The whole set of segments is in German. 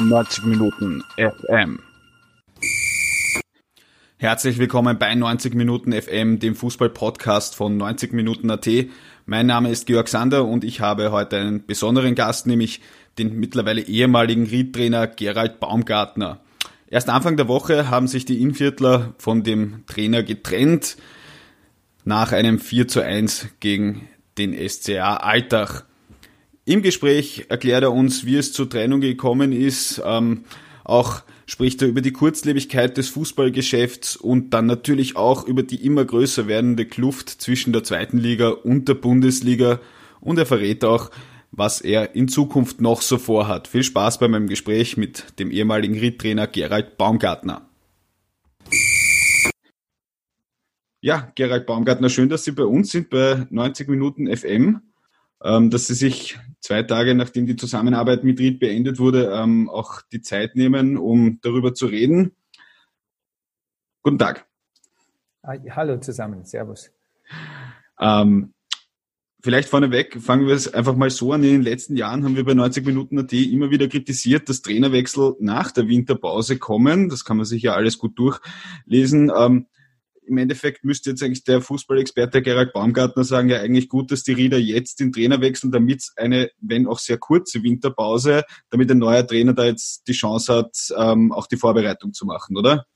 90 Minuten FM. Herzlich willkommen bei 90 Minuten FM, dem Fußball-Podcast von 90 Minuten AT. Mein Name ist Georg Sander und ich habe heute einen besonderen Gast, nämlich den mittlerweile ehemaligen Riedtrainer Gerald Baumgartner. Erst Anfang der Woche haben sich die Inviertler von dem Trainer getrennt nach einem 4 zu 1 gegen den SCA Altach. Im Gespräch erklärt er uns, wie es zur Trennung gekommen ist. Ähm, auch spricht er über die Kurzlebigkeit des Fußballgeschäfts und dann natürlich auch über die immer größer werdende Kluft zwischen der zweiten Liga und der Bundesliga. Und er verrät auch, was er in Zukunft noch so vorhat. Viel Spaß bei meinem Gespräch mit dem ehemaligen Riedtrainer Gerald Baumgartner. Ja, Gerald Baumgartner, schön, dass Sie bei uns sind bei 90 Minuten FM. Ähm, dass sie sich zwei Tage nachdem die Zusammenarbeit mit Ried beendet wurde, ähm, auch die Zeit nehmen, um darüber zu reden. Guten Tag. Hallo zusammen, Servus. Ähm, vielleicht vorneweg, fangen wir es einfach mal so an. In den letzten Jahren haben wir bei 90 Minuten AT immer wieder kritisiert, dass Trainerwechsel nach der Winterpause kommen. Das kann man sich ja alles gut durchlesen. Ähm, im Endeffekt müsste jetzt eigentlich der Fußballexperte Gerald Baumgartner sagen, ja eigentlich gut, dass die Rieder jetzt den Trainer wechseln, damit eine, wenn auch sehr kurze Winterpause, damit ein neuer Trainer da jetzt die Chance hat, ähm, auch die Vorbereitung zu machen, oder?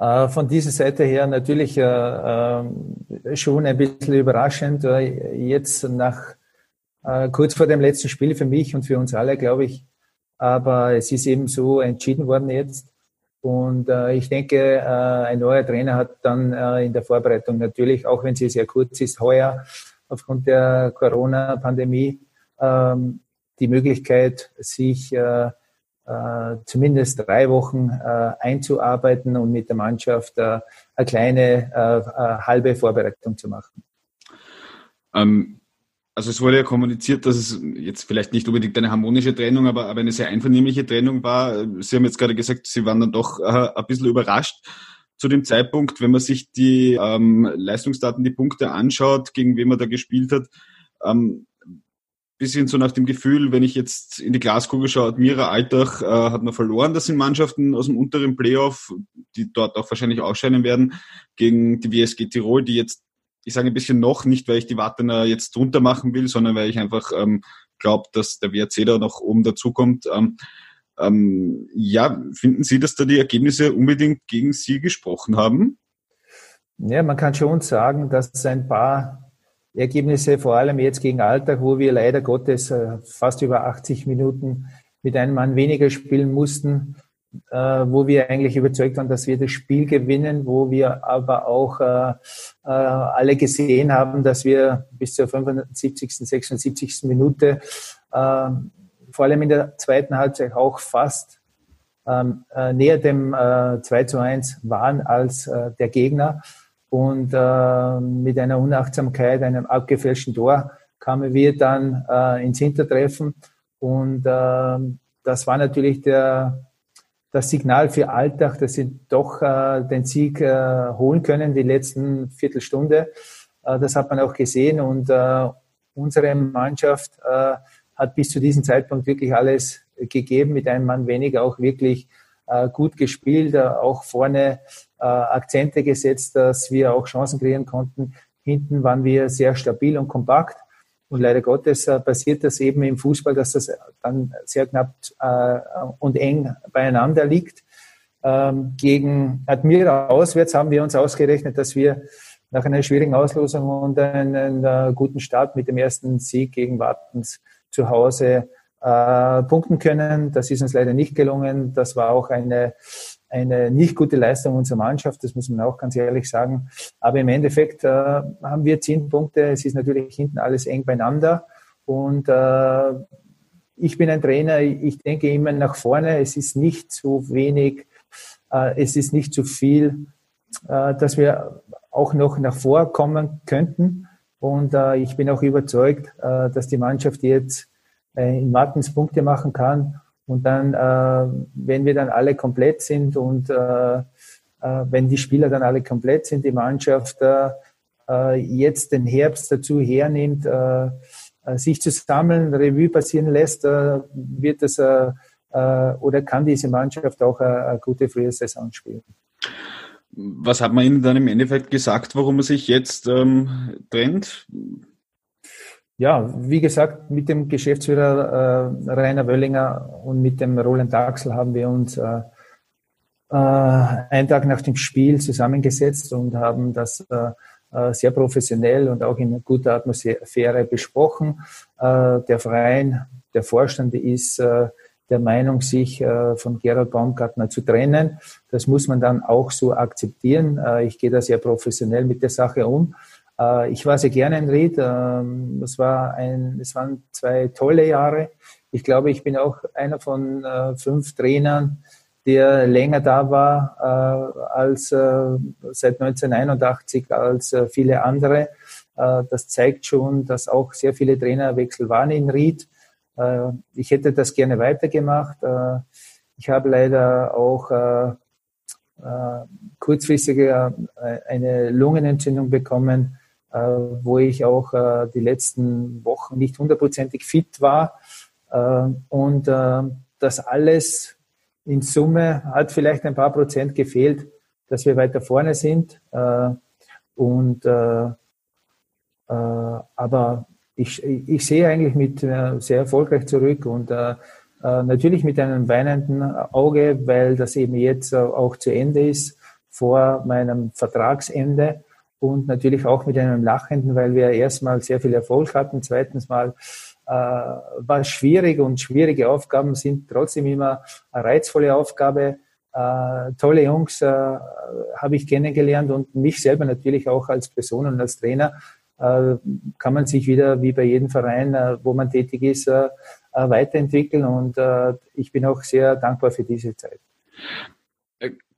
Äh, von dieser Seite her natürlich äh, äh, schon ein bisschen überraschend. Jetzt nach kurz vor dem letzten Spiel für mich und für uns alle, glaube ich. Aber es ist eben so entschieden worden jetzt. Und äh, ich denke, äh, ein neuer Trainer hat dann äh, in der Vorbereitung natürlich, auch wenn sie sehr kurz ist, heuer aufgrund der Corona-Pandemie, ähm, die Möglichkeit, sich äh, äh, zumindest drei Wochen äh, einzuarbeiten und mit der Mannschaft äh, eine kleine äh, äh, halbe Vorbereitung zu machen. Ähm, also es wurde ja kommuniziert, dass es jetzt vielleicht nicht unbedingt eine harmonische Trennung, aber, aber eine sehr einvernehmliche Trennung war. Sie haben jetzt gerade gesagt, Sie waren dann doch äh, ein bisschen überrascht zu dem Zeitpunkt, wenn man sich die ähm, Leistungsdaten, die Punkte anschaut, gegen wen man da gespielt hat. Ähm, bisschen so nach dem Gefühl, wenn ich jetzt in die Glaskugel schaue, Admira Altach äh, hat man verloren. Das sind Mannschaften aus dem unteren Playoff, die dort auch wahrscheinlich ausscheiden werden, gegen die WSG Tirol, die jetzt ich sage ein bisschen noch, nicht weil ich die Wartener jetzt drunter machen will, sondern weil ich einfach ähm, glaube, dass der WRC da noch oben dazukommt. Ähm, ähm, ja, finden Sie, dass da die Ergebnisse unbedingt gegen Sie gesprochen haben? Ja, man kann schon sagen, dass ein paar Ergebnisse, vor allem jetzt gegen Alltag, wo wir leider Gottes äh, fast über 80 Minuten mit einem Mann weniger spielen mussten, äh, wo wir eigentlich überzeugt waren, dass wir das Spiel gewinnen, wo wir aber auch äh, äh, alle gesehen haben, dass wir bis zur 75., 76. Minute, äh, vor allem in der zweiten Halbzeit auch fast ähm, äh, näher dem äh, 2 zu 1 waren als äh, der Gegner. Und äh, mit einer Unachtsamkeit, einem abgefälschten Tor, kamen wir dann ins Hintertreffen. Und äh, das war natürlich der, das Signal für Alltag, dass sie doch äh, den Sieg äh, holen können, die letzten Viertelstunde. Äh, das hat man auch gesehen und äh, unsere Mannschaft äh, hat bis zu diesem Zeitpunkt wirklich alles gegeben, mit einem Mann weniger auch wirklich äh, gut gespielt, auch vorne Akzente gesetzt, dass wir auch Chancen kreieren konnten. Hinten waren wir sehr stabil und kompakt. Und leider Gottes äh, passiert das eben im Fußball, dass das dann sehr knapp äh, und eng beieinander liegt. Ähm, gegen Admira auswärts haben wir uns ausgerechnet, dass wir nach einer schwierigen Auslosung und einem äh, guten Start mit dem ersten Sieg gegen Wartens zu Hause punkten können. Das ist uns leider nicht gelungen. Das war auch eine eine nicht gute Leistung unserer Mannschaft, das muss man auch ganz ehrlich sagen. Aber im Endeffekt äh, haben wir zehn Punkte. Es ist natürlich hinten alles eng beieinander. Und äh, ich bin ein Trainer, ich denke immer nach vorne. Es ist nicht zu wenig, äh, es ist nicht zu viel, äh, dass wir auch noch nach vorkommen könnten. Und äh, ich bin auch überzeugt, äh, dass die Mannschaft jetzt in Martens Punkte machen kann und dann, äh, wenn wir dann alle komplett sind und äh, äh, wenn die Spieler dann alle komplett sind, die Mannschaft äh, äh jetzt den Herbst dazu hernimmt, äh, sich zu sammeln, Revue passieren lässt, wird äh, oder kann diese Mannschaft auch eine, gute frühe Saison spielen. Was hat man Ihnen dann im Endeffekt gesagt, warum man sich jetzt ähm, trennt? Ja, wie gesagt, mit dem Geschäftsführer äh, Rainer Wöllinger und mit dem Roland Axel haben wir uns äh, äh, einen Tag nach dem Spiel zusammengesetzt und haben das äh, äh sehr professionell und auch in guter Atmosphäre besprochen. Äh, der Verein, der Vorstand ist äh, der Meinung, sich äh, von Gerald Baumgartner zu trennen. Das muss man dann auch so akzeptieren. Äh, ich gehe da sehr professionell mit der Sache um. Äh, ich war sehr gerne in Ried. Ähm, es, war ein, es waren zwei tolle Jahre. Ich glaube, ich bin auch einer von fünf Trainern, der länger da war als seit 1981 als viele andere. das zeigt schon, dass auch sehr viele Trainerwechsel waren in Ried. Äh, ich hätte das gerne weitergemacht. Äh, ich habe leider auch äh, kurzfristig eine Lungenentzündung bekommen, wo ich auch die letzten Wochen nicht hundertprozentig fit war. Und das alles in Summe hat vielleicht ein paar Prozent gefehlt, dass wir weiter vorne sind. Und aber ich, ich sehe eigentlich mit äh, sehr erfolgreich zurück und äh, äh, natürlich mit einem weinenden Auge, weil das eben jetzt auch zu Ende ist vor meinem Vertragsende und natürlich auch mit einem lachenden, weil wir erstmal sehr viel Erfolg hatten. Zweitens mal äh, war schwierig und schwierige Aufgaben sind trotzdem immer eine reizvolle Aufgabe. Äh, tolle Jungs äh, habe ich kennengelernt und mich selber natürlich auch als Person und als Trainer äh, kann man sich wieder, wie bei jedem Verein, äh, wo man tätig ist, äh, weiterentwickeln. Und ich bin auch sehr dankbar für diese Zeit.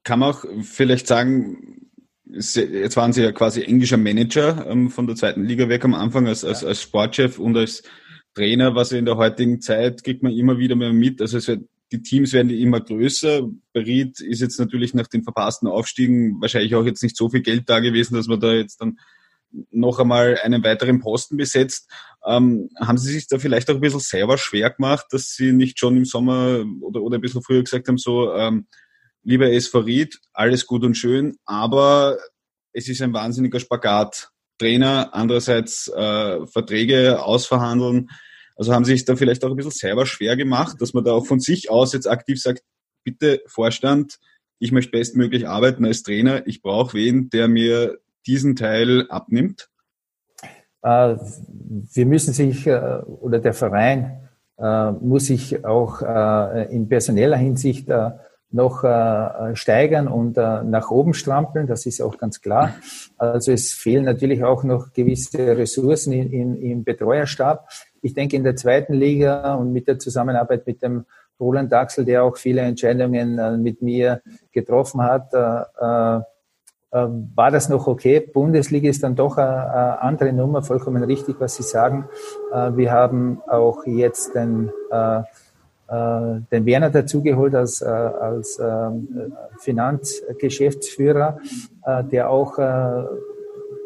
Kann man auch vielleicht sagen, jetzt waren Sie ja quasi englischer Manager ähm, von der zweiten Liga weg am Anfang als, als, als Sportchef und als Trainer, was in der heutigen Zeit kriegt man immer wieder mehr mit. Also es wird, die Teams werden immer größer. Berit ist jetzt natürlich nach den verpassten Aufstiegen wahrscheinlich auch jetzt nicht so viel Geld da gewesen, dass man da jetzt dann noch einmal einen weiteren Posten besetzt. Ähm, haben Sie sich da vielleicht auch ein bisschen selber schwer gemacht, dass Sie nicht schon im Sommer oder, oder ein bisschen früher gesagt haben, so, ähm, lieber Ried, alles gut und schön, aber es ist ein wahnsinniger Spagat. Trainer, andererseits äh, Verträge ausverhandeln. Also haben sich da vielleicht auch ein bisschen selber schwer gemacht, dass man da auch von sich aus jetzt aktiv sagt, bitte Vorstand, ich möchte bestmöglich arbeiten als Trainer, ich brauche wen, der mir diesen Teil abnimmt? Äh, wir müssen sich, äh, oder der Verein äh, muss sich auch in personeller Hinsicht noch steigern und nach oben strampeln, das ist auch ganz klar. Also es fehlen natürlich auch noch gewisse Ressourcen in, in, im Betreuerstab. Ich denke, in der zweiten Liga und mit der Zusammenarbeit mit dem Roland Daxel, der auch viele Entscheidungen mit mir getroffen hat, ähm, war das noch okay. Bundesliga ist dann doch eine, andere Nummer, vollkommen richtig, was Sie sagen. Äh, wir haben auch jetzt den, äh, äh, den Werner dazugeholt als, als ähm, Finanzgeschäftsführer, der auch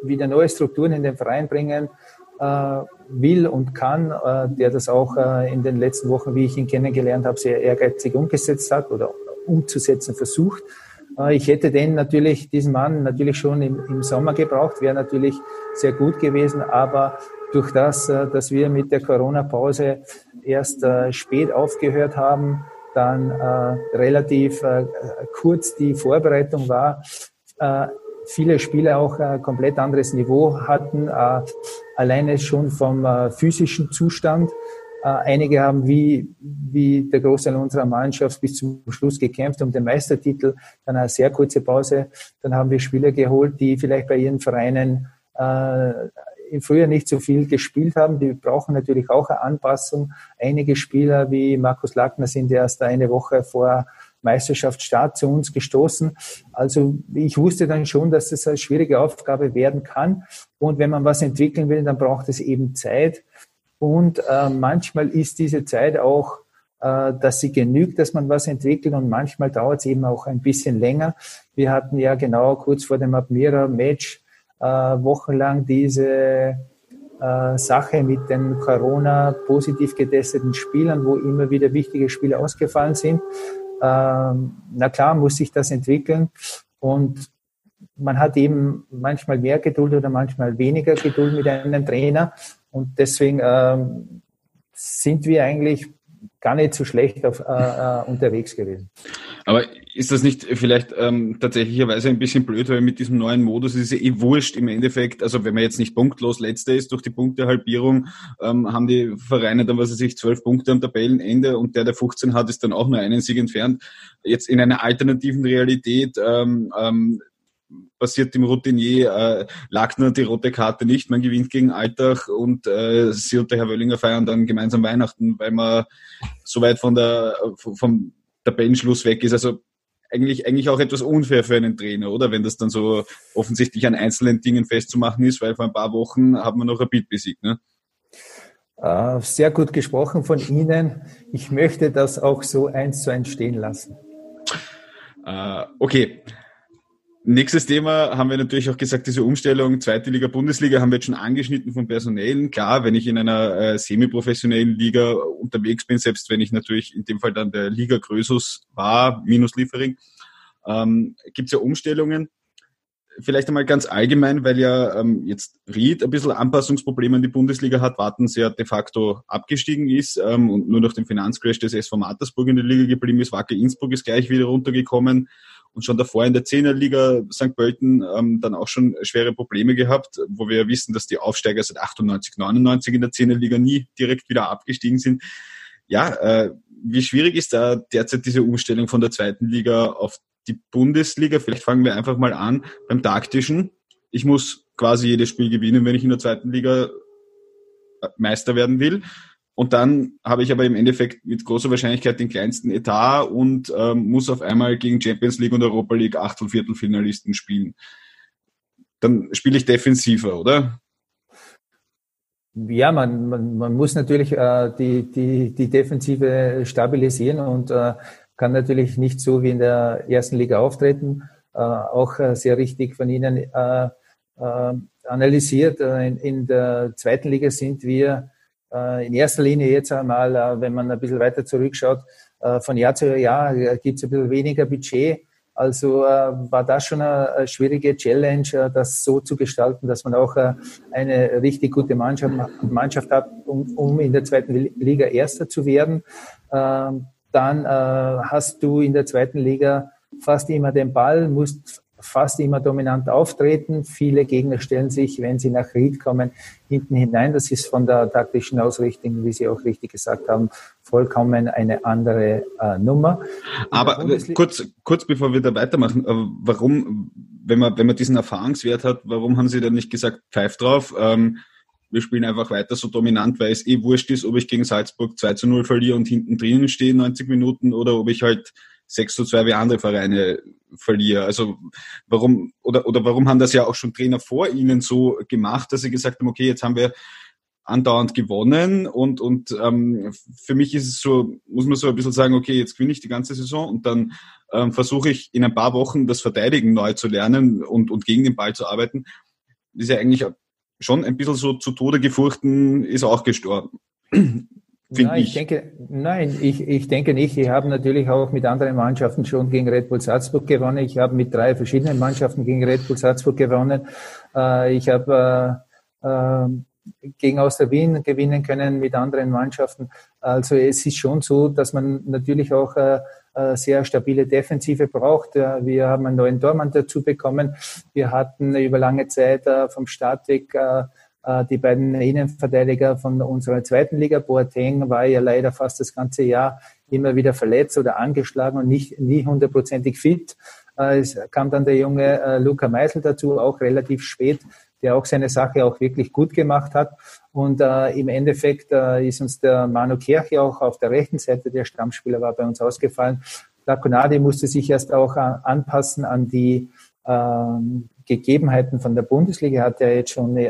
wieder neue Strukturen in den Verein bringen will und kann, der das auch in den letzten Wochen, wie ich ihn kennengelernt habe, sehr ehrgeizig umgesetzt hat oder umzusetzen versucht. Äh, ich hätte den natürlich, diesen Mann natürlich schon im, im Sommer gebraucht, wäre natürlich sehr gut gewesen, aber durch das, äh, dass wir mit der Corona-Pause erst äh, spät aufgehört haben, dann relativ kurz die Vorbereitung war, viele Spieler auch ein komplett anderes Niveau hatten, alleine schon vom physischen Zustand äh, einige haben wie, wie der Großteil unserer Mannschaft bis zum Schluss gekämpft um den Meistertitel. Dann eine sehr kurze Pause. Dann haben wir Spieler geholt, die vielleicht bei ihren Vereinen äh, im Frühjahr nicht so viel gespielt haben. Die brauchen natürlich auch eine Anpassung. Einige Spieler wie Markus Lackner sind erst eine Woche vor Meisterschaftsstart zu uns gestoßen. Also ich wusste dann schon, dass das eine schwierige Aufgabe werden kann. Und wenn man was entwickeln will, dann braucht es eben Zeit. Und äh, manchmal ist diese Zeit auch, äh, dass sie genügt, dass man was entwickelt und manchmal dauert es eben auch ein bisschen länger. Wir hatten ja genau kurz vor dem Admira-Match wochenlang diese äh, Sache mit den Corona positiv getesteten Spielern, wo immer wieder wichtige Spiele ausgefallen sind. Ähm, na klar, muss sich das entwickeln und man hat eben manchmal mehr Geduld oder manchmal weniger Geduld mit einem Trainer und deswegen ähm, sind wir eigentlich gar nicht so schlecht auf, äh, äh, unterwegs gewesen. Aber ist das nicht vielleicht ähm, tatsächlicherweise ein bisschen blöd, weil mit diesem neuen Modus ist es eh wurscht im Endeffekt, also wenn man jetzt nicht punktlos letzter ist durch die Punktehalbierung, ähm, haben die Vereine dann, was weiß ich, zwölf Punkte am Tabellenende und der, der 15 hat, ist dann auch nur einen Sieg entfernt. Jetzt in einer alternativen Realität ähm, ähm, passiert dem Routinier, äh, Lackner die rote Karte nicht, man gewinnt gegen Alltag und äh, sie und der Herr Wöllinger feiern dann gemeinsam Weihnachten, weil man so weit von der, vom Tabellenschluss weg ist. Also eigentlich, eigentlich auch etwas unfair für einen Trainer, oder? Wenn das dann so offensichtlich an einzelnen Dingen festzumachen ist, weil vor ein paar Wochen hat man noch ein Beat besiegt, ne? Uh, sehr gut gesprochen von Ihnen. Ich möchte das auch so eins zu eins stehen lassen. Uh, okay. Nächstes Thema haben wir natürlich auch gesagt, diese Umstellung, zweite Liga, Bundesliga haben wir jetzt schon angeschnitten von Personellen. Klar, wenn ich in einer äh, semi-professionellen Liga unterwegs bin, selbst wenn ich natürlich in dem Fall dann der Liga Grösus war, minus Liefering, ähm, gibt es ja Umstellungen. Vielleicht einmal ganz allgemein, weil ja ähm, jetzt Ried ein bisschen Anpassungsprobleme in die Bundesliga hat, Wartens ja de facto abgestiegen ist ähm, und nur durch den Finanzcrash des SV Mattersburg in der Liga geblieben ist. Wacker Innsbruck ist gleich wieder runtergekommen und schon davor in der Zehnerliga St. Pölten ähm, dann auch schon schwere Probleme gehabt, wo wir wissen, dass die Aufsteiger seit 98, 99 in der Zehnerliga nie direkt wieder abgestiegen sind. Ja, äh, wie schwierig ist da derzeit diese Umstellung von der zweiten Liga auf die Bundesliga? Vielleicht fangen wir einfach mal an beim taktischen. Ich muss quasi jedes Spiel gewinnen, wenn ich in der zweiten Liga äh, Meister werden will. Und dann habe ich aber im Endeffekt mit großer Wahrscheinlichkeit den kleinsten Etat und ähm, muss auf einmal gegen Champions League und Europa League Achtel- Viertelfinalisten spielen. Dann spiele ich defensiver, oder? Ja, man, man, man muss natürlich äh, die, die, die Defensive stabilisieren und äh, kann natürlich nicht so wie in der ersten Liga auftreten. Äh, auch äh, sehr richtig von Ihnen äh, äh, analysiert. In, in der zweiten Liga sind wir in erster Linie jetzt einmal, äh, wenn man ein bisschen weiter zurückschaut, äh, von Jahr zu Jahr gibt es ein bisschen weniger Budget. Also war das schon eine, schwierige Challenge, das so zu gestalten, dass man auch eine richtig gute Mannschaft, Mannschaft hat, um, um in der zweiten Liga Erster zu werden. Ähm, dann hast du in der zweiten Liga fast immer den Ball, musst fast immer dominant auftreten. Viele Gegner stellen sich, wenn sie nach Ried kommen, hinten hinein. Das ist von der taktischen Ausrichtung, wie Sie auch richtig gesagt haben, vollkommen eine andere äh, Nummer. Aber kurz, kurz bevor wir da weitermachen, äh, warum, wenn man, wenn man diesen Erfahrungswert hat, warum haben Sie dann nicht gesagt, pfeif drauf? Ähm, wir spielen einfach weiter so dominant, weil es eh wurscht ist, ob ich gegen Salzburg 2 zu 0 verliere und hinten drinnen stehe 90 Minuten oder ob ich halt 6 zu 2 wie andere Vereine verliere. Also warum oder oder warum haben das ja auch schon Trainer vor Ihnen so gemacht, dass sie gesagt haben, okay, jetzt haben wir andauernd gewonnen und und ähm, für mich ist es so, muss man so ein bisschen sagen, okay, jetzt gewinne ich die ganze Saison und dann ähm, versuche ich in ein paar Wochen das Verteidigen neu zu lernen und und gegen den Ball zu arbeiten. Ist ja eigentlich schon ein bisschen so zu Tode gefurchten, ist auch gestorben. Nein, ich. ich. denke, nein, ich, ich denke nicht. Ich habe natürlich auch mit anderen Mannschaften schon gegen Red Bull Salzburg gewonnen. Ich habe mit drei verschiedenen Mannschaften gegen Red Bull Salzburg gewonnen. Äh, ich habe äh, äh, gegen Auster Wien gewinnen können mit anderen Mannschaften. Also es ist schon so, dass man natürlich auch sehr stabile Defensive braucht. Wir haben einen neuen Tormann dazu bekommen. Wir hatten über lange Zeit vom Start weg äh, die beiden Innenverteidiger von unserer zweiten Liga, Boateng, war ja leider fast das ganze Jahr immer wieder verletzt oder angeschlagen und nicht, nie hundertprozentig fit. Äh, es kam dann der junge äh, Luca Meisel dazu, auch relativ spät, der auch seine Sache auch wirklich gut gemacht hat. Und äh, im Endeffekt äh, ist uns der Manu Kirche auch auf der rechten Seite, der Stammspieler war bei uns ausgefallen. Laconadi musste sich erst auch äh, anpassen an die ähm, Gegebenheiten von der Bundesliga, hat er jetzt schon äh,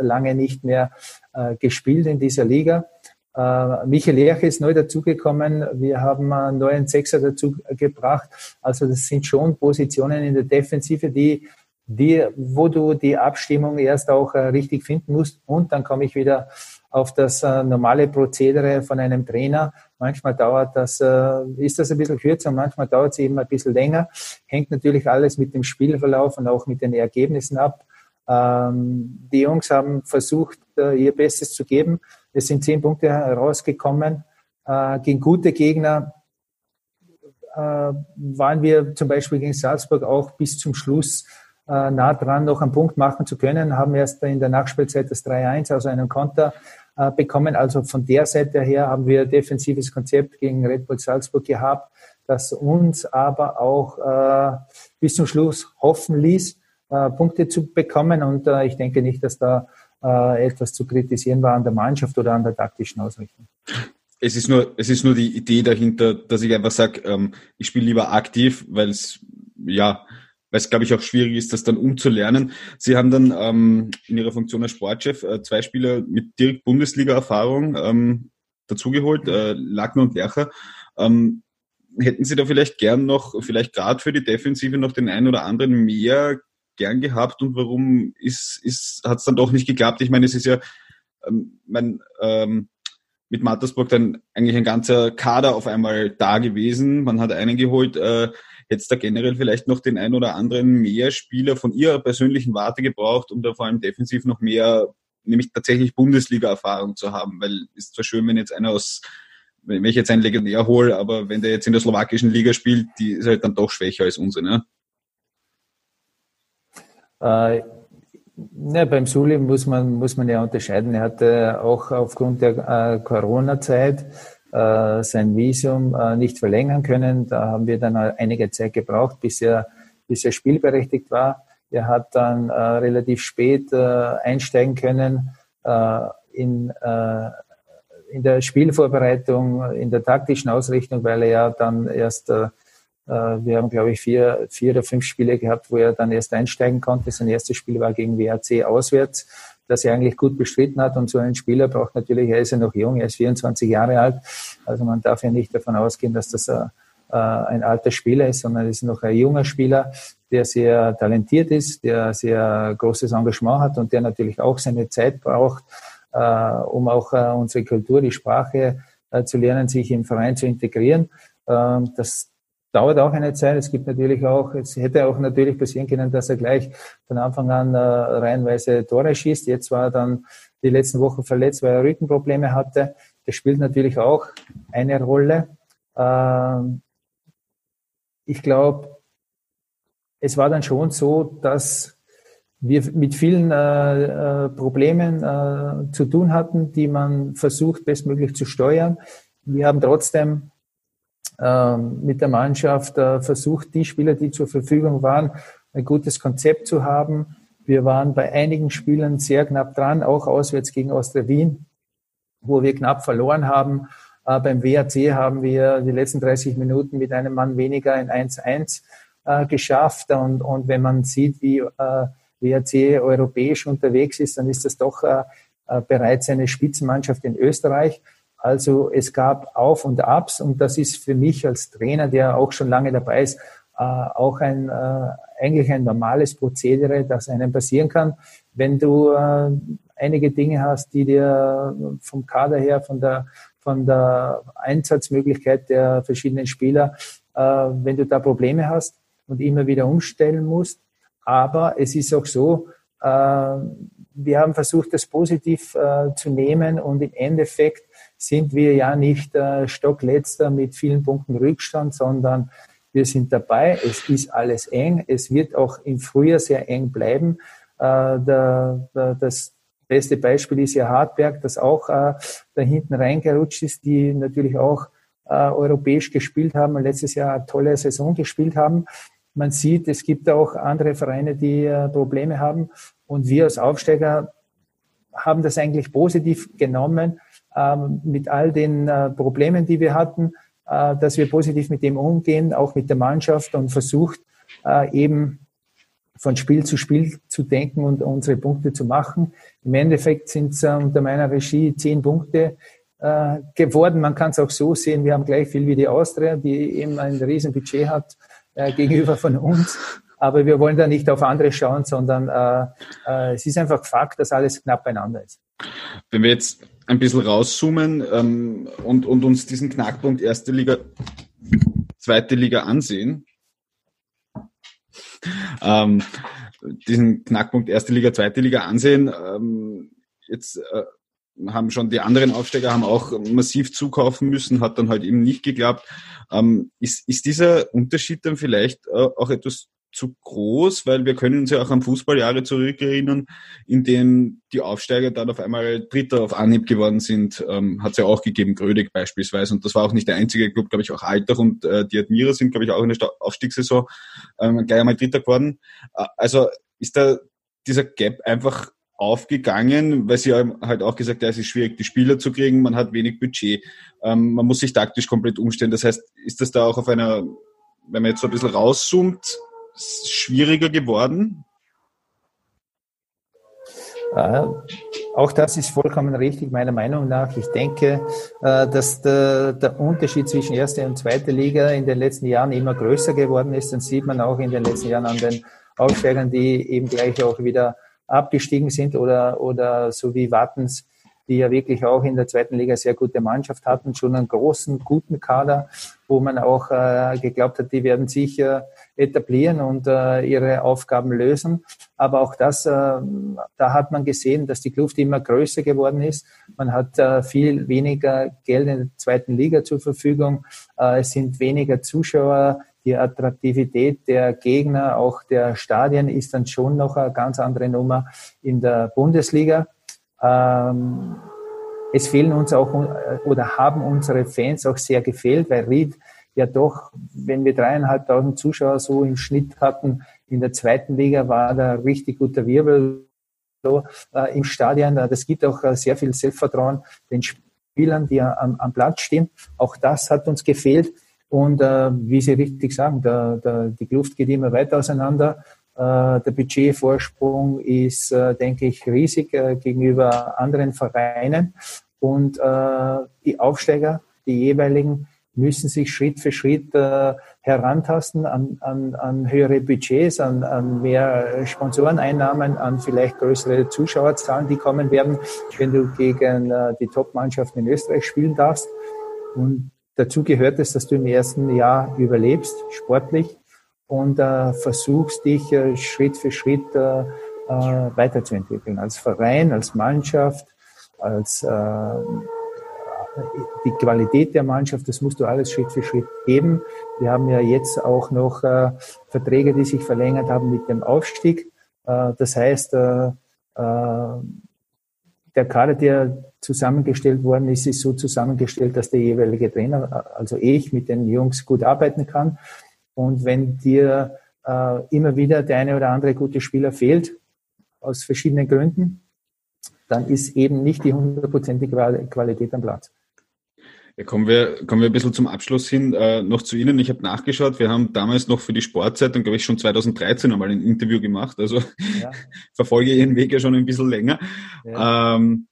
lange nicht mehr äh, gespielt in dieser Liga. Äh, Michael Lerche ist neu dazugekommen. Wir haben einen neuen Sechser dazu gebracht. Also das sind schon Positionen in der Defensive, die die, wo du die Abstimmung erst auch äh, richtig finden musst. Und dann komme ich wieder auf das äh, normale Prozedere von einem Trainer. Manchmal dauert das, äh, ist das ein bisschen kürzer, manchmal dauert es eben ein bisschen länger. Hängt natürlich alles mit dem Spielverlauf und auch mit den Ergebnissen ab. Ähm, die Jungs haben versucht, äh, ihr Bestes zu geben. Es sind zehn Punkte herausgekommen. Äh, gegen gute Gegner äh, waren wir zum Beispiel gegen Salzburg auch bis zum Schluss äh, nah dran, noch einen Punkt machen zu können, haben erst in der Nachspielzeit das 3-1 aus einem Konter äh, bekommen. Also von der Seite her haben wir defensives Konzept gegen Red Bull Salzburg gehabt, das uns aber auch äh, bis zum Schluss hoffen ließ, äh, Punkte zu bekommen. Und äh, ich denke nicht, dass da äh, etwas zu kritisieren war an der Mannschaft oder an der taktischen Ausrichtung. Es ist nur, es ist nur die Idee dahinter, dass ich einfach sage, ähm, ich spiele lieber aktiv, weil es ja weil es, glaube ich, auch schwierig ist, das dann umzulernen. Sie haben dann ähm, in Ihrer Funktion als Sportchef äh, zwei Spieler mit direkt Bundesliga-Erfahrung ähm, dazugeholt, äh, Lackner und Lercher. Ähm, hätten Sie da vielleicht gern noch, vielleicht gerade für die Defensive noch den einen oder anderen mehr gern gehabt und warum ist, ist, hat es dann doch nicht geklappt? Ich meine, es ist ja, ähm, mein, ähm, mit Mattersburg dann eigentlich ein ganzer Kader auf einmal da gewesen. Man hat einen geholt, äh, jetzt da generell vielleicht noch den ein oder anderen mehr Spieler von ihrer persönlichen Warte gebraucht, um da vor allem defensiv noch mehr, nämlich tatsächlich Bundesliga-Erfahrung zu haben, weil es ist zwar schön, wenn jetzt einer aus wenn ich jetzt einen Legionär hole, aber wenn der jetzt in der slowakischen Liga spielt, die ist halt dann doch schwächer als unsere, ne? Äh, ne, beim Suli muss man, muss man ja unterscheiden. Er hatte auch aufgrund der äh, Corona-Zeit äh, sein Visum äh, nicht verlängern können. Da haben wir dann einige Zeit gebraucht, bis er, bis er spielberechtigt war. Er hat dann äh, relativ spät äh, einsteigen können in, in der Spielvorbereitung, in der taktischen Ausrichtung, weil er ja dann erst, wir haben glaube ich vier, vier oder fünf Spiele gehabt, wo er dann erst einsteigen konnte. Sein erstes Spiel war gegen WAC auswärts das er eigentlich gut bestritten hat. Und so ein Spieler braucht natürlich, er ist ja noch jung, er ist 24 Jahre alt. Also man darf ja nicht davon ausgehen, dass das äh, ein alter Spieler ist, sondern es ist noch ein junger Spieler, der sehr talentiert ist, der sehr großes Engagement hat und der natürlich auch seine Zeit braucht, äh, um auch äh, unsere Kultur, die Sprache zu lernen, sich im Verein zu integrieren. Ähm, das dauert auch eine Zeit. Es gibt natürlich auch, es hätte auch natürlich passieren können, dass er gleich von Anfang an äh, reihenweise Tore schießt. Jetzt war er dann die letzten Wochen verletzt, weil er Rückenprobleme hatte. Das spielt natürlich auch eine Rolle. Ähm, ich glaube, es war dann schon so, dass wir mit vielen äh, äh, Problemen äh, zu tun hatten, die man versucht, bestmöglich zu steuern. Wir haben trotzdem mit der Mannschaft äh, versucht, die Spieler, die zur Verfügung waren, ein gutes Konzept zu haben. Wir waren bei einigen Spielern sehr knapp dran, auch auswärts gegen Austria Wien, wo wir knapp verloren haben. Äh, beim WAC haben wir die letzten 30 Minuten mit einem Mann weniger in 1-1 äh, geschafft. Und, und wenn man sieht, wie WAC europäisch unterwegs ist, dann ist das doch bereits eine Spitzenmannschaft in Österreich. Also es gab Auf und Abs und das ist für mich als Trainer, der auch schon lange dabei ist, äh, auch ein äh, eigentlich ein normales Prozedere, das einem passieren kann, wenn du äh, einige Dinge hast, die dir vom Kader her, von der von der Einsatzmöglichkeit der verschiedenen Spieler, wenn du da Probleme hast und immer wieder umstellen musst. Aber es ist auch so, wir haben versucht, das positiv zu nehmen und im Endeffekt sind wir ja nicht äh, Stockletzter mit vielen Punkten Rückstand, sondern wir sind dabei. Es ist alles eng. Es wird auch im Frühjahr sehr eng bleiben. Äh, der, der, das beste Beispiel ist ja Hartberg, das auch äh, da hinten reingerutscht ist, die natürlich auch äh, europäisch gespielt haben und letztes Jahr eine tolle Saison gespielt haben. Man sieht, es gibt auch andere Vereine, die äh, Probleme haben. Und wir als Aufsteiger haben das eigentlich positiv genommen ähm, mit all den äh, Problemen, die wir hatten, äh, dass wir positiv mit dem umgehen, auch mit der Mannschaft und versucht äh, eben von Spiel zu Spiel zu denken und unsere Punkte zu machen. Im Endeffekt sind es unter meiner Regie zehn Punkte geworden. Man kann es auch so sehen, wir haben gleich viel wie die Austria, die eben ein Riesenbudget hat gegenüber von uns. Aber wir wollen da nicht auf andere schauen, sondern äh, äh, es ist einfach Fakt, dass alles knapp beieinander ist. Wenn wir jetzt ein bisschen rauszoomen ähm, und, und uns diesen Knackpunkt erste Liga, zweite Liga ansehen, ähm, diesen Knackpunkt erste Liga, zweite Liga ansehen, ähm, jetzt äh, haben schon die anderen Aufsteiger haben auch massiv zukaufen müssen, hat dann halt eben nicht geklappt. Ähm, ist, ist dieser Unterschied dann vielleicht äh, auch etwas zu groß, weil wir können uns ja auch an Fußballjahre zurückerinnern, in denen die Aufsteiger dann auf einmal Dritter auf Anhieb geworden sind. Ähm, Hat es ja auch gegeben, Grödig beispielsweise. Und das war auch nicht der einzige Club, glaube ich, auch Altach und äh, die Admira sind, glaube ich, auch in der Aufstiegssaison ähm, gleich einmal Dritter geworden. Äh, also ist da dieser Gap einfach aufgegangen, weil sie halt auch gesagt, ja, es ist schwierig, die Spieler zu kriegen, man hat wenig Budget, ähm, man muss sich taktisch komplett umstellen. Das heißt, ist das da auch auf einer, wenn man jetzt so ein bisschen rauszoomt, schwieriger geworden? Äh, auch das ist vollkommen richtig, meiner Meinung nach. Ich denke, äh, dass der, der, Unterschied zwischen erster und zweiter Liga in den letzten Jahren immer größer geworden ist. Dann sieht man auch in den letzten Jahren an den Aufsteigern, die eben gleich auch wieder abgestiegen sind oder, oder so wie Wattens die ja wirklich auch in der zweiten Liga sehr gute Mannschaft hatten, schon einen großen, guten Kader, wo man auch äh, geglaubt hat, die werden sicher etablieren und äh, ihre Aufgaben lösen. Aber auch das, äh, da hat man gesehen, dass die Kluft immer größer geworden ist. Man hat äh, viel weniger Geld in der zweiten Liga zur Verfügung. Äh, es sind weniger Zuschauer. Die Attraktivität der Gegner, auch der Stadien ist dann schon noch eine ganz andere Nummer in der Bundesliga. Ähm, es fehlen uns auch oder haben unsere Fans auch sehr gefehlt, weil Ried ja doch, wenn wir dreieinhalbtausend Zuschauer so im Schnitt hatten, in der zweiten Liga war da richtig guter Wirbel äh, im Stadion. Das gibt auch äh, sehr viel Selbstvertrauen den Spielern, die am, am Platz stehen. Auch das hat uns gefehlt. Und äh, wie Sie richtig sagen, der, der, die Kluft geht immer weiter auseinander. Äh, der Budgetvorsprung ist, äh, denke ich, riesig äh, gegenüber anderen Vereinen. Und die Aufsteiger, die jeweiligen, müssen sich Schritt für Schritt herantasten an, an, an höhere Budgets, an, an mehr Sponsoreneinnahmen, an vielleicht größere Zuschauerzahlen, die kommen werden, wenn du gegen die Top-Mannschaften in Österreich spielen darfst. Und dazu gehört es, dass du im ersten Jahr überlebst, sportlich, und äh, versuchst dich äh, Schritt für Schritt äh, äh, weiterzuentwickeln. Als Verein, als Mannschaft, als äh, die Qualität der Mannschaft, das musst du alles Schritt für Schritt geben. Wir haben ja jetzt auch noch äh, Verträge, die sich verlängert haben mit dem Aufstieg. Äh, das heißt, äh, äh, der Kader, der zusammengestellt worden ist, ist so zusammengestellt, dass der jeweilige Trainer, also ich, mit den Jungs gut arbeiten kann. Und wenn dir äh, immer wieder der eine oder andere gute Spieler fehlt, aus verschiedenen Gründen, dann ist eben nicht die hundertprozentige Qualität am Platz. Ja, kommen wir, kommen wir ein bisschen zum Abschluss hin. Äh, noch zu Ihnen. Ich habe nachgeschaut. Wir haben damals noch für die Sportzeitung, glaube ich, schon 2013 einmal ein Interview gemacht. Also ja. verfolge Ihren Weg ja schon ein bisschen länger. Ja. Ähm,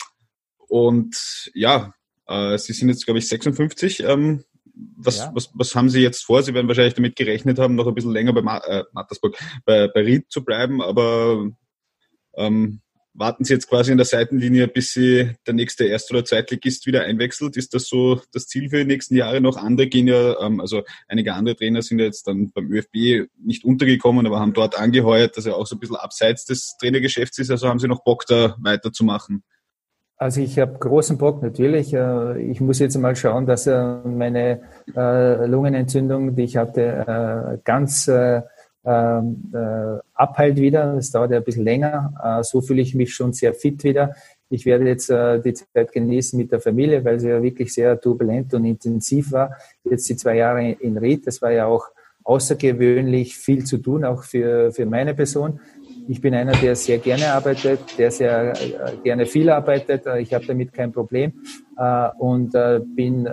und ja, äh, Sie sind jetzt, glaube ich, 56. Ähm, was, ja. was, was haben Sie jetzt vor? Sie werden wahrscheinlich damit gerechnet haben, noch ein bisschen länger bei Ma äh, Mattersburg, bei, bei Ried zu bleiben, aber ähm, warten Sie jetzt quasi in der Seitenlinie, bis Sie der nächste Erst- oder Zweitligist wieder einwechselt? Ist das so das Ziel für die nächsten Jahre noch? Andere gehen ja, ähm, also einige andere Trainer sind ja jetzt dann beim ÖFB nicht untergekommen, aber haben dort angeheuert, dass er auch so ein bisschen abseits des Trainergeschäfts ist. Also haben Sie noch Bock, da weiterzumachen? Also ich habe großen Bock natürlich. Äh, ich muss jetzt mal schauen, dass äh, meine äh, Lungenentzündung, die ich hatte, ganz ähm, abheilt wieder. Das dauert ja ein bisschen länger. So fühle ich mich schon sehr fit wieder. Ich werde jetzt die Zeit genießen mit der Familie, weil sie ja wirklich sehr turbulent und intensiv war. Jetzt die zwei Jahre in Ried, das war ja auch außergewöhnlich viel zu tun, auch für, für meine Person. Ich bin einer, der sehr gerne arbeitet, der sehr äh, gerne viel arbeitet. Äh, ich habe damit kein Problem äh, und bin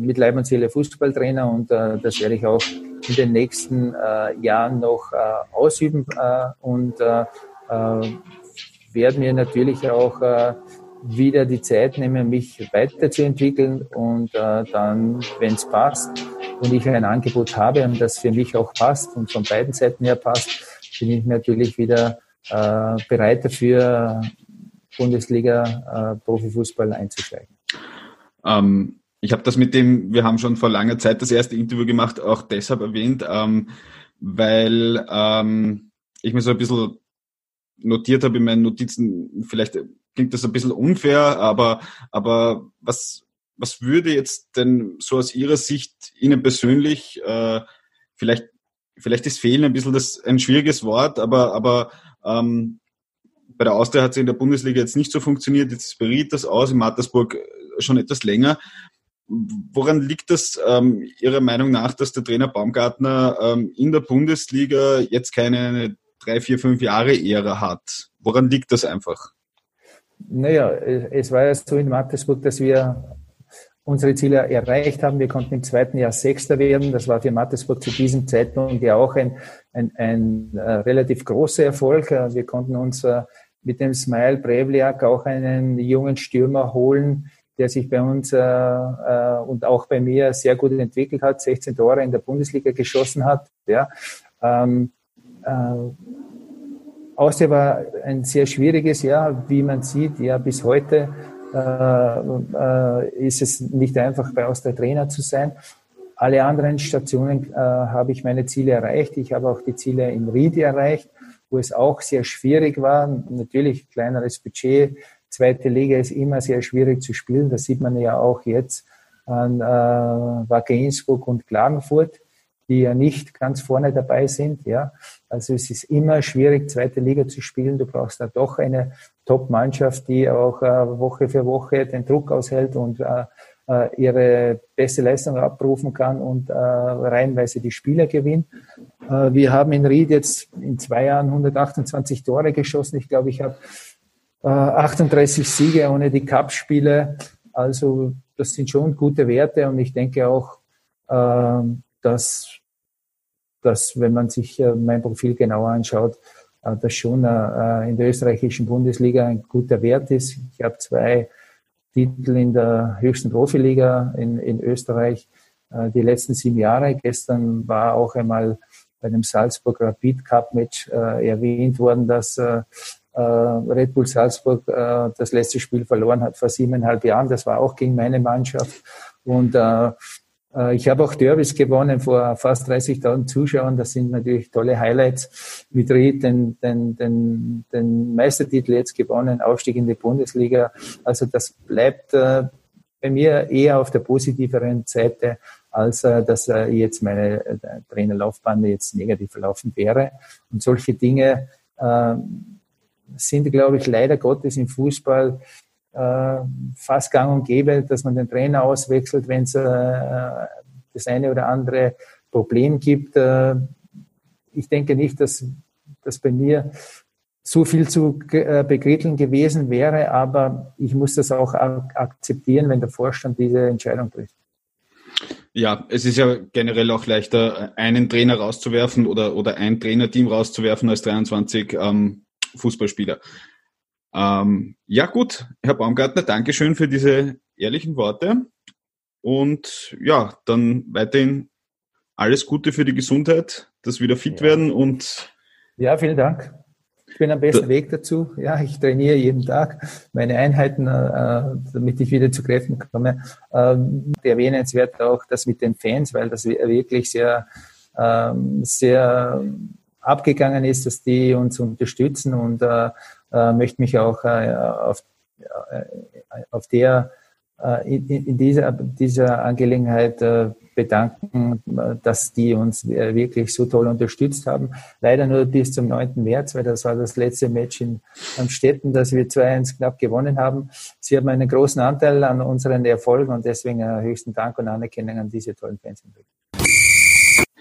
mit Leib und Seele Fußballtrainer und das werde ich auch in den nächsten Jahren noch ausüben und werde mir natürlich auch wieder die Zeit nehmen, mich weiterzuentwickeln und dann, wenn es passt, und ich ein Angebot habe und das für mich auch passt und von beiden Seiten her passt, bin ich natürlich wieder äh, bereit dafür, Bundesliga äh, einzusteigen. Ähm, ich habe das mit dem, wir haben schon vor langer Zeit das erste Interview gemacht, auch deshalb erwähnt, ähm, weil ähm, ich mir so ein bisschen notiert habe in meinen Notizen, vielleicht klingt das ein bisschen unfair, aber, aber was, was würde jetzt denn so aus Ihrer Sicht Ihnen persönlich, äh, vielleicht, vielleicht ist Fehlen ein bisschen das, ein schwieriges Wort, aber, aber ähm, bei der Austria hat es in der Bundesliga jetzt nicht so funktioniert, jetzt ist Berit das aus, in Mattersburg schon etwas länger. Woran liegt das ähm, Ihrer Meinung nach, dass der Trainer Baumgartner ähm, in der Bundesliga jetzt keine drei, vier, fünf Jahre Ära hat? Woran liegt das einfach? Naja, es war ja so in Mattersburg, dass wir unsere Ziele erreicht haben. Wir konnten im zweiten Jahr Sechster werden. Das war für Mattersburg zu diesem Zeitpunkt ja auch ein, ein, ein äh, relativ großer Erfolg. Wir konnten uns äh, mit dem Smile Brevliak auch einen jungen Stürmer holen, der sich bei uns äh, äh, und auch bei mir sehr gut entwickelt hat, 16 Tore in der Bundesliga geschossen hat. Ja. Ähm, äh, Austria war ein sehr schwieriges Jahr, wie man sieht, ja bis heute äh, äh, ist es nicht einfach bei Austria Trainer zu sein. Alle anderen Stationen äh, habe ich meine Ziele erreicht. Ich habe auch die Ziele in Ried erreicht, wo es auch sehr schwierig war. Natürlich kleineres Budget, Zweite Liga ist immer sehr schwierig zu spielen. Das sieht man ja auch jetzt an äh, Wacker und Klagenfurt, die ja nicht ganz vorne dabei sind. Ja, also es ist immer schwierig, zweite Liga zu spielen. Du brauchst da doch eine Top-Mannschaft, die auch äh, Woche für Woche den Druck aushält und äh, äh ihre beste Leistung abrufen kann und äh, reihenweise die Spieler gewinnt. Äh, wir haben in Ried jetzt in zwei Jahren 128 Tore geschossen. Ich glaube, ich habe 38 äh, Siege ohne die Cup-Spiele. Also das sind schon gute Werte und ich denke auch, ähm, dass, dass wenn man sich äh, mein Profil genauer anschaut, äh, das schon in der österreichischen Bundesliga ein guter Wert ist. Ich habe zwei Titel in der höchsten Profiliga in, in Österreich die letzten sieben Jahre. Gestern war auch einmal bei dem Salzburg Rapid Cup Match erwähnt worden, dass äh, Red Bull Salzburg äh, das letzte Spiel verloren hat vor siebeneinhalb Jahren. Das war auch gegen meine Mannschaft. Und äh, ich habe auch Derbys gewonnen vor fast 30.000 Zuschauern. Das sind natürlich tolle Highlights. Mit Ried den, den, den, den Meistertitel jetzt gewonnen, Aufstieg in die Bundesliga. Also das bleibt äh, bei mir eher auf der positiveren Seite, als äh, dass äh, jetzt meine äh, Trainerlaufbahn jetzt negativ verlaufen wäre. Und solche Dinge äh, sind, glaube ich, leider Gottes im Fußball äh, fast gang und gäbe, dass man den Trainer auswechselt, wenn es äh, das eine oder andere Problem gibt. Äh, ich denke nicht, dass das bei mir so viel zu äh, begritteln gewesen wäre, aber ich muss das auch akzeptieren, wenn der Vorstand diese Entscheidung trifft. Ja, es ist ja generell auch leichter, einen Trainer rauszuwerfen oder, oder ein Trainerteam rauszuwerfen als 23 ähm, Fußballspieler. Ähm, ja gut, Herr Baumgartner, Dankeschön für diese ehrlichen Worte. Und ja, dann weiterhin alles Gute für die Gesundheit, dass wieder fit ja. werden und ja, vielen Dank. Ich bin am besten da, Weg dazu. Ja, ich trainiere jeden Tag meine Einheiten, äh, damit ich wieder zu Kräften komme. Ähm, erwähnenswert auch das mit den Fans, weil das wirklich sehr, ähm, sehr abgegangen ist, dass die uns unterstützen und äh, äh, möchte mich auch äh, auf, äh, auf der äh, in, in dieser, dieser Angelegenheit äh, bedanken, dass die uns wirklich so toll unterstützt haben. Leider nur bis zum 9. März, weil das war das letzte Match in Amstetten, das wir 2-1 knapp gewonnen haben. Sie haben einen großen Anteil an unseren Erfolgen und deswegen höchsten Dank und Anerkennung an diese tollen Fans.